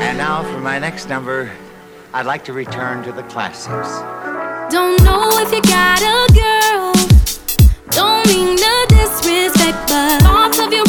And now for my next number, I'd like to return to the classics. Don't know if you got a girl. Don't mean disrespect, but thoughts of your.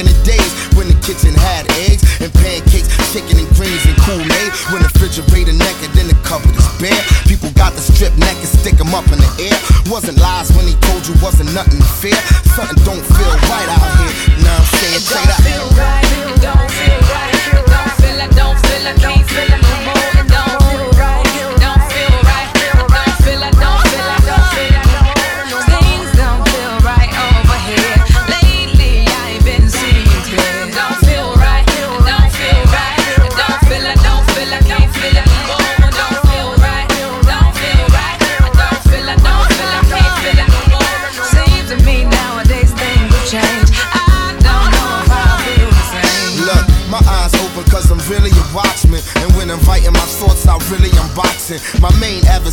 in the days when the kitchen had eggs and pancakes, chicken and greens and Kool-Aid. When the refrigerator naked, then the cupboard is bare. People got the strip neck and stick 'em up in the air. Wasn't lies when he told you wasn't nothing fear Something don't feel right out here. Now I'm saying, feel that.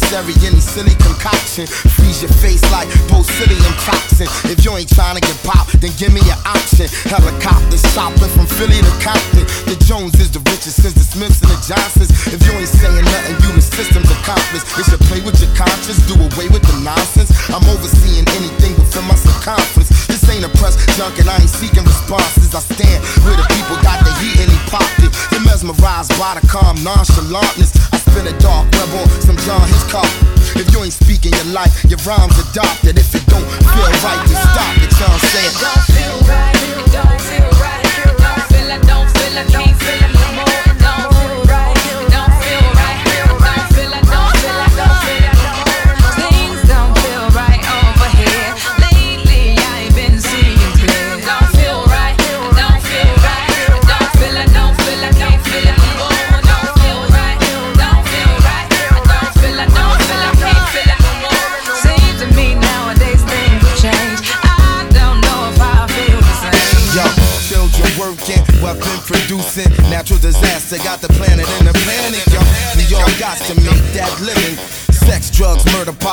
Unnecessary, any silly concoction. Freeze your face like botulinum toxin. If you ain't trying to get popped, then give me an option. Helicopter shopping from Philly to Compton. The Jones is the richest since the Smiths and the Johnsons. If you ain't saying nothing, you the system's accomplice. It should play with your conscience, do away with the nonsense. I'm overseeing anything within my circumference. This ain't a press junk and I ain't seeking responses. I stand where the people got the heat and they popped it. They're mesmerized by the calm nonchalantness. I spin a dark on some John Hitchcock. If you ain't speaking your life, your rhymes adopted. If it don't feel right, then stop it. You saying? don't feel right. It don't feel right. It feel. I don't feel. I can't feel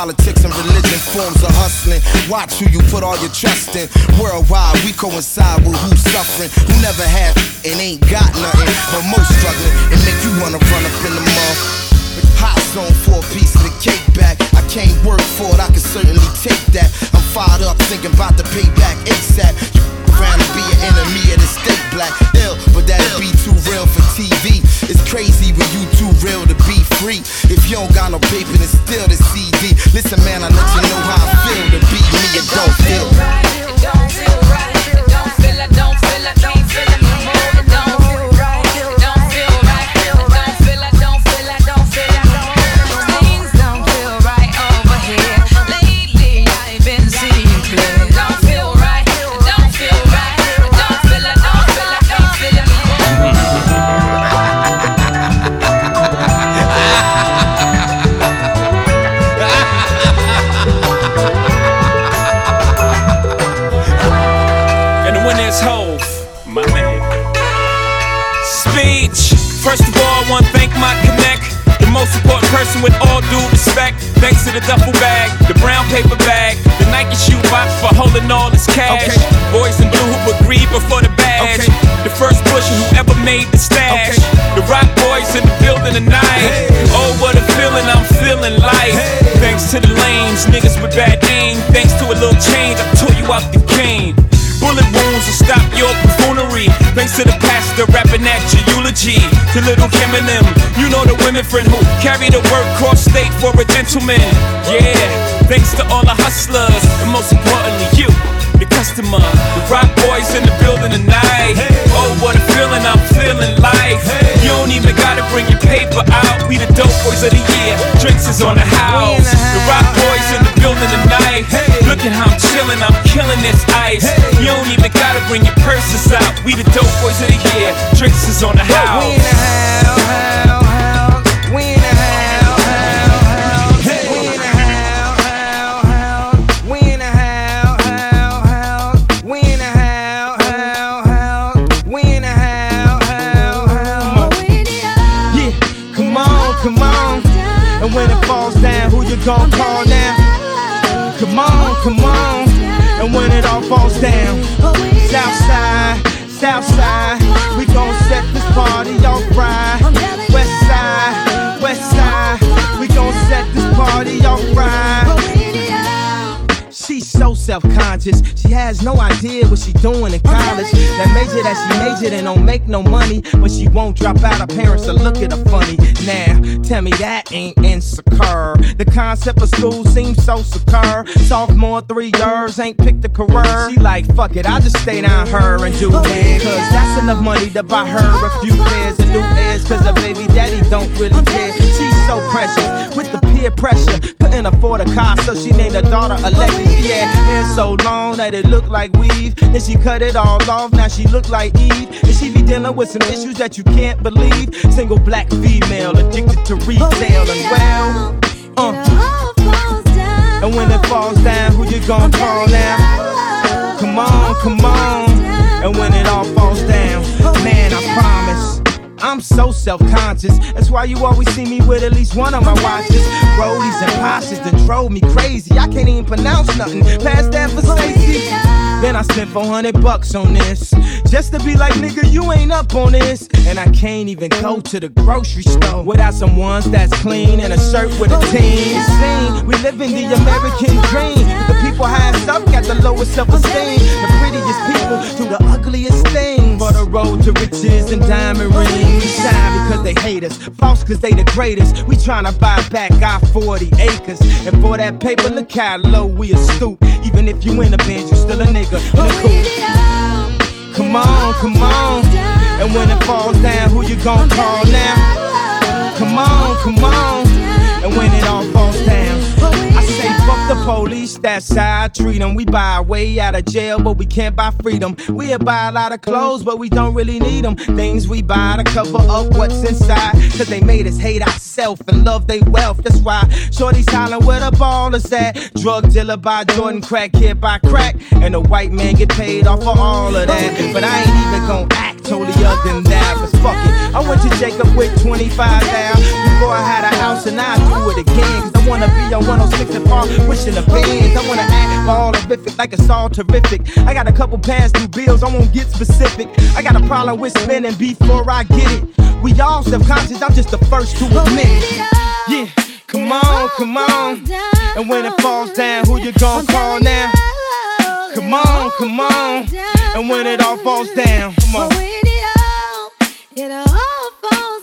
politics, and religion forms of hustling. Watch who you put all your trust in. Worldwide, we coincide with who's suffering, who never had and ain't got nothing, but most struggling. It make you wanna run up in the mall. Hot zone for a piece of the cake back. I can't work for it, I can certainly take that. I'm fired up, thinking about the payback ASAP. You around to be an enemy of the state black. Ill, that'd be too real for TV. It's crazy when you too real to be free. If you don't got no paper, then still the CD. Listen, man, I let you know how I feel to be me. It don't feel right. It don't feel right. It don't feel. I don't feel. I can't Thanks to the pastor rapping at your eulogy. To little Kim and them, you know the women friend who carry the work cross state for a gentleman. Yeah, thanks to all the hustlers, and most importantly, you, the customer. The rock boys in the building tonight. Oh, what a feeling I'm feeling like. You don't even gotta bring your paper out. We the dope boys of the year. Drinks is on the house. The rock boys in the building tonight. Look at how I'm chilling, I'm killing this ice. You don't even gotta bring your purses out. We the dope boys of the year. Drinks is on the house. Down, She has no idea what she doing in college. That major that she majored in don't make no money, but she won't drop out. Her parents will look at her funny. Now, tell me that ain't insecure. The concept of school seems so secure. Sophomore three years ain't picked a career. She like, fuck it, I'll just stay down her and do it. Cause that's enough money to buy her a few pairs of new ears. Cause her baby daddy don't really care. She's so precious with the peer pressure. Couldn't afford a car, so she named her daughter Alexis. Yeah, hair so long that it looked like weave. Then she cut it all off, now she look like Eve. And she be dealing with some issues that you can't believe. Single black female addicted to retail and well. Uh, and when it falls down, who you gon' call now? Come on, come on. And when it all falls down, man, I promise I'm so self conscious. That's why you always see me with at least one of my watches. Rollies and Porsches that drove me crazy. I can't even pronounce nothing past that Versace. Then I spent 400 bucks on this. Just to be like, nigga, you ain't up on this. And I can't even go to the grocery store without some ones that's clean and a shirt with a team. Sing, we live in the American dream. The people highest up got the lowest self esteem. The prettiest people do the ugliest things. For the road to riches and diamond rings. We Shine because they hate us. False because they the greatest. We tryna buy back our 40 acres. And for that paper, look how low we are stoop. Even if you in a Benz, you still a nigga in a coupe. Come on, come on. And when it falls down, who you gon' call now? Come on, come on. And when it all falls down, I say fuck the police, that's how I treat them. We buy our way out of jail, but we can't buy freedom. We buy a lot of clothes, but we don't really need them. Things we buy to cover up what's inside. Cause they made us hate ourselves and love they wealth. That's why Shorty's hollering where the ball is at. Drug dealer buy Jordan, crack kid buy crack. And the white man get paid off for all of that. But I ain't even gonna act totally other than that. Cause fuck it, I went to Jacob with 25 down. Before I had a and I do it again. Cause I wanna be on 106 and Park, pushing the Benz. I wanna act all horrific like it's all terrific. I got a couple past due bills, I won't get specific. I got a problem with spending before I get it. We all self-conscious, I'm just the first to admit. Yeah, come on, come on. And when it falls down, who you gonna call now? Come on, come on. And when it all falls down, come on. When it all, it all falls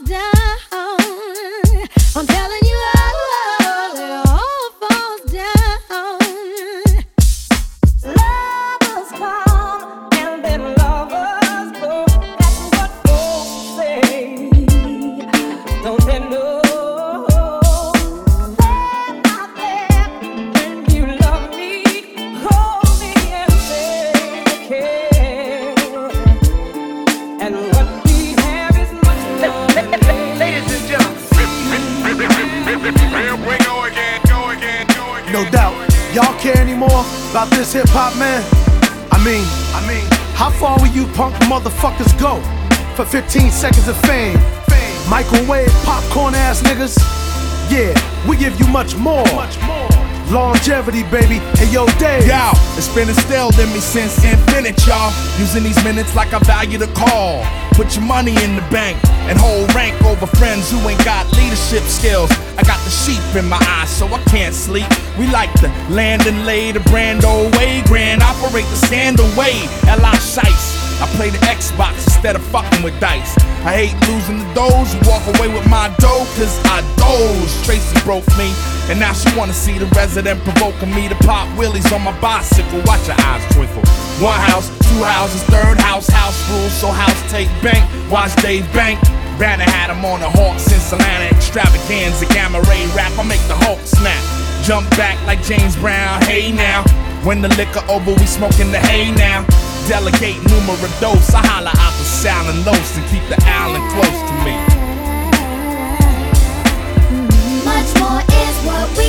mean, I mean, how far will you punk motherfuckers go for 15 seconds of fame? Microwave popcorn ass niggas? Yeah, we give you much more. Longevity, baby. Hey, yo, Dave. Yo, it's been instilled in me since infinite, y'all. Using these minutes like I value the call. Put your money in the bank and hold rank over friends who ain't got leadership skills. I got the sheep in my eyes, so I can't sleep. We like the land and lay the brand old way. Grand operate the sand away. L.I. Shice. I play the Xbox instead of fucking with dice. I hate losing the doze. You walk away with my dough, cause I doze. Tracy broke me, and now she wanna see the resident provoking me to pop willies on my bicycle. Watch your eyes twinkle. One house, two houses, third house, house rules, so house take bank. Watch Dave Bank. Banner had him on the Hawk since Atlanta extravaganza, gamma ray rap. I make the Hulk snap. Jump back like James Brown, hey now. When the liquor over, we smoking the hay now. Delegate numero dos. I holla out the Salon Los and keep the island close to me. Much more is what we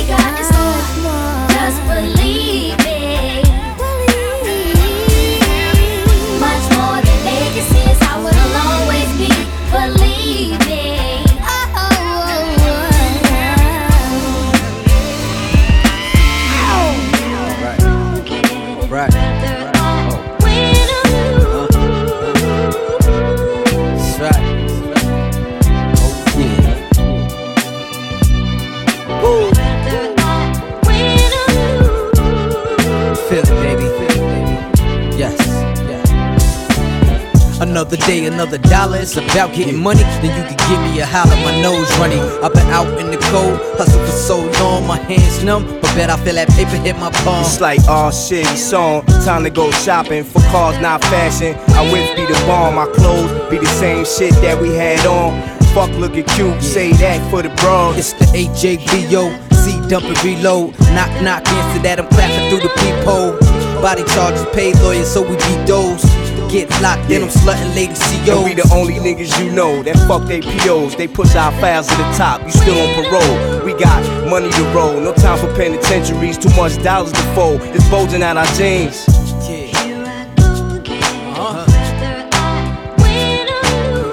Another day, another dollar. It's about getting money. Then you can give me a holler. My nose running. I've been out in the cold, hustle for so long. My hands numb, but bet I feel that paper hit my palm. It's like, oh shit, on. Time to go shopping for cars, not fashion. I whips be the bomb, my clothes be the same shit that we had on. Fuck looking cute, say that for the bros. It's the AJVO, Z dump and reload. Knock, knock, answer that, I'm clapping through the peephole. Body charges, paid lawyers, so we beat those. Get locked in, I'm slutting lady And we the only niggas you know that fuck they POs. They push our files to the top, you still on parole. We got money to roll, no time for penitentiaries, too much dollars to fold. It's bulging out our jeans.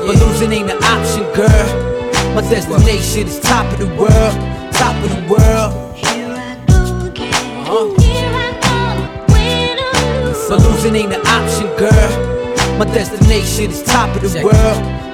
But losing ain't an option. girl. My destination is top of the world, top of the world. Uh-huh. But losing ain't an option, girl. My destination is top of the world,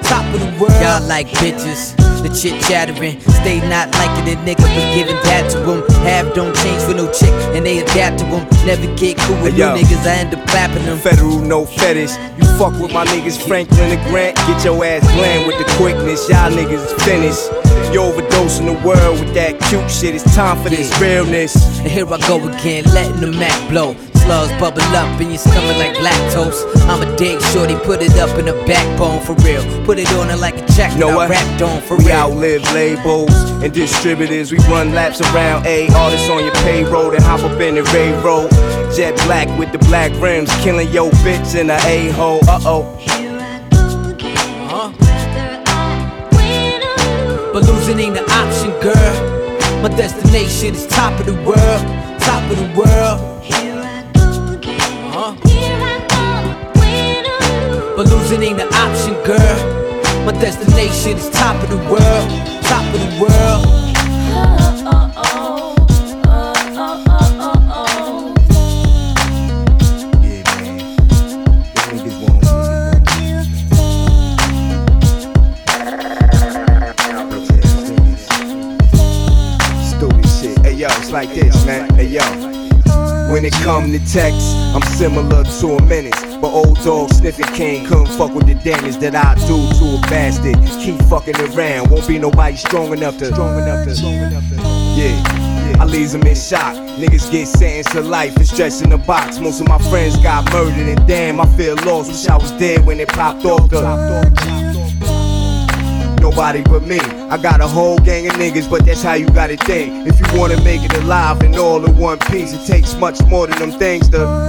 top of the world. Y'all like bitches, the chit chattering. Stay not liking a nigga, but giving that to them. Have don't change for no chick, and they adapt to them. Never get cool with Hey, yo. niggas, I end up clapping them. Federal, no fetish. You fuck with my niggas Franklin and Grant, get your ass glam with the quickness. Y'all niggas is finished. You overdosing the world with that cute shit. It's time for this realness. And here I go again, letting the Mac blow. Slugs bubble up in your stomach like lactose. I'm a dig shorty, put it up in a backbone for real. Put it on it like a check, Know now what? rapped on for we real. outlive labels and distributors. We run laps around A artists on your payroll and hop up in the railroad. Jet black with the black rims, killing your bitch in a a hole. Uh oh. But losing ain't an option, girl. My destination is top of the world, top of the world. But losing ain't an option, girl. My destination is top of the world, top of the world. Like this, man. Hey yo. When it come to text, I'm similar to a menace. But old dog sniffing king couldn't fuck with the damage that I do to a bastard. Keep fucking around, won't be nobody strong enough to. Strong enough to. Strong enough to. Yeah. I leaves them in shock. Niggas get sentenced to life and stretched in the box. Most of my friends got murdered, and damn, I feel lost. Wish I was dead when it popped off the. Nobody but me. I got a whole gang of niggas, but that's how you gotta think. If you wanna make it alive and all in one piece, it takes much more than them things to.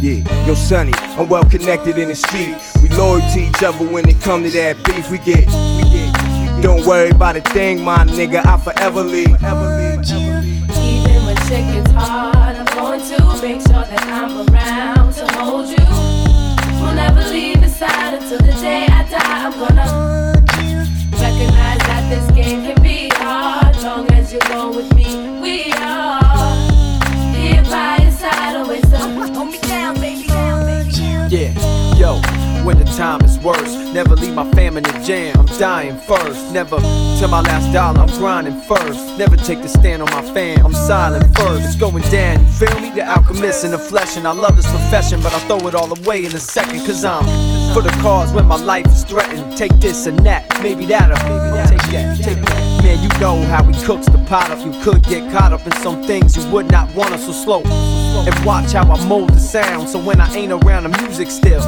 Yeah, yo, Sonny, I'm well connected in the street. We loyal to each other when it come to that beef. We get, we get. Don't worry about a thing, my nigga. I forever leave. Even when shit gets hard, I'm going to make sure that I'm around to hold you. We'll never leave your side until the day I die. I'm gonna this game can be hard. Long as you go with me, we are to oh, hold me down, baby. Yeah, yo, when the time is worse, never leave my fam in the jam. I'm dying first, never till my last dollar. I'm grinding first, never take the stand on my fam. I'm silent first, it's going down. You feel me? The alchemist in the flesh, and I love this profession, but I'll throw it all away in a second. Cause I'm for the cause when my life is threatened. Take this and that, maybe that'll that, take that. Man, you know how he cooks the pot up. You could get caught up in some things you would not want us so slow. And watch how I mold the sound. So when I ain't around, the music still.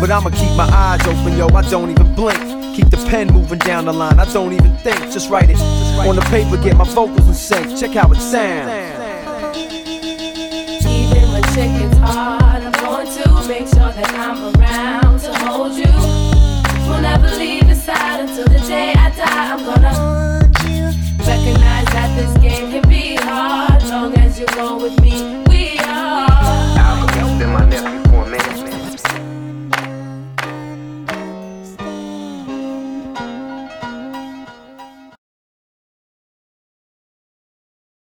But I'ma keep my eyes open, yo. I don't even blink. Keep the pen moving down the line. I don't even think. Just write it on the paper. Get my vocals in sync. Check how it sounds. Even when shit gets hard, I'm going to make sure that I'm around to hold you inside until the day I die. I'm gonna recognize that this game can be hard. Long as you're going with me.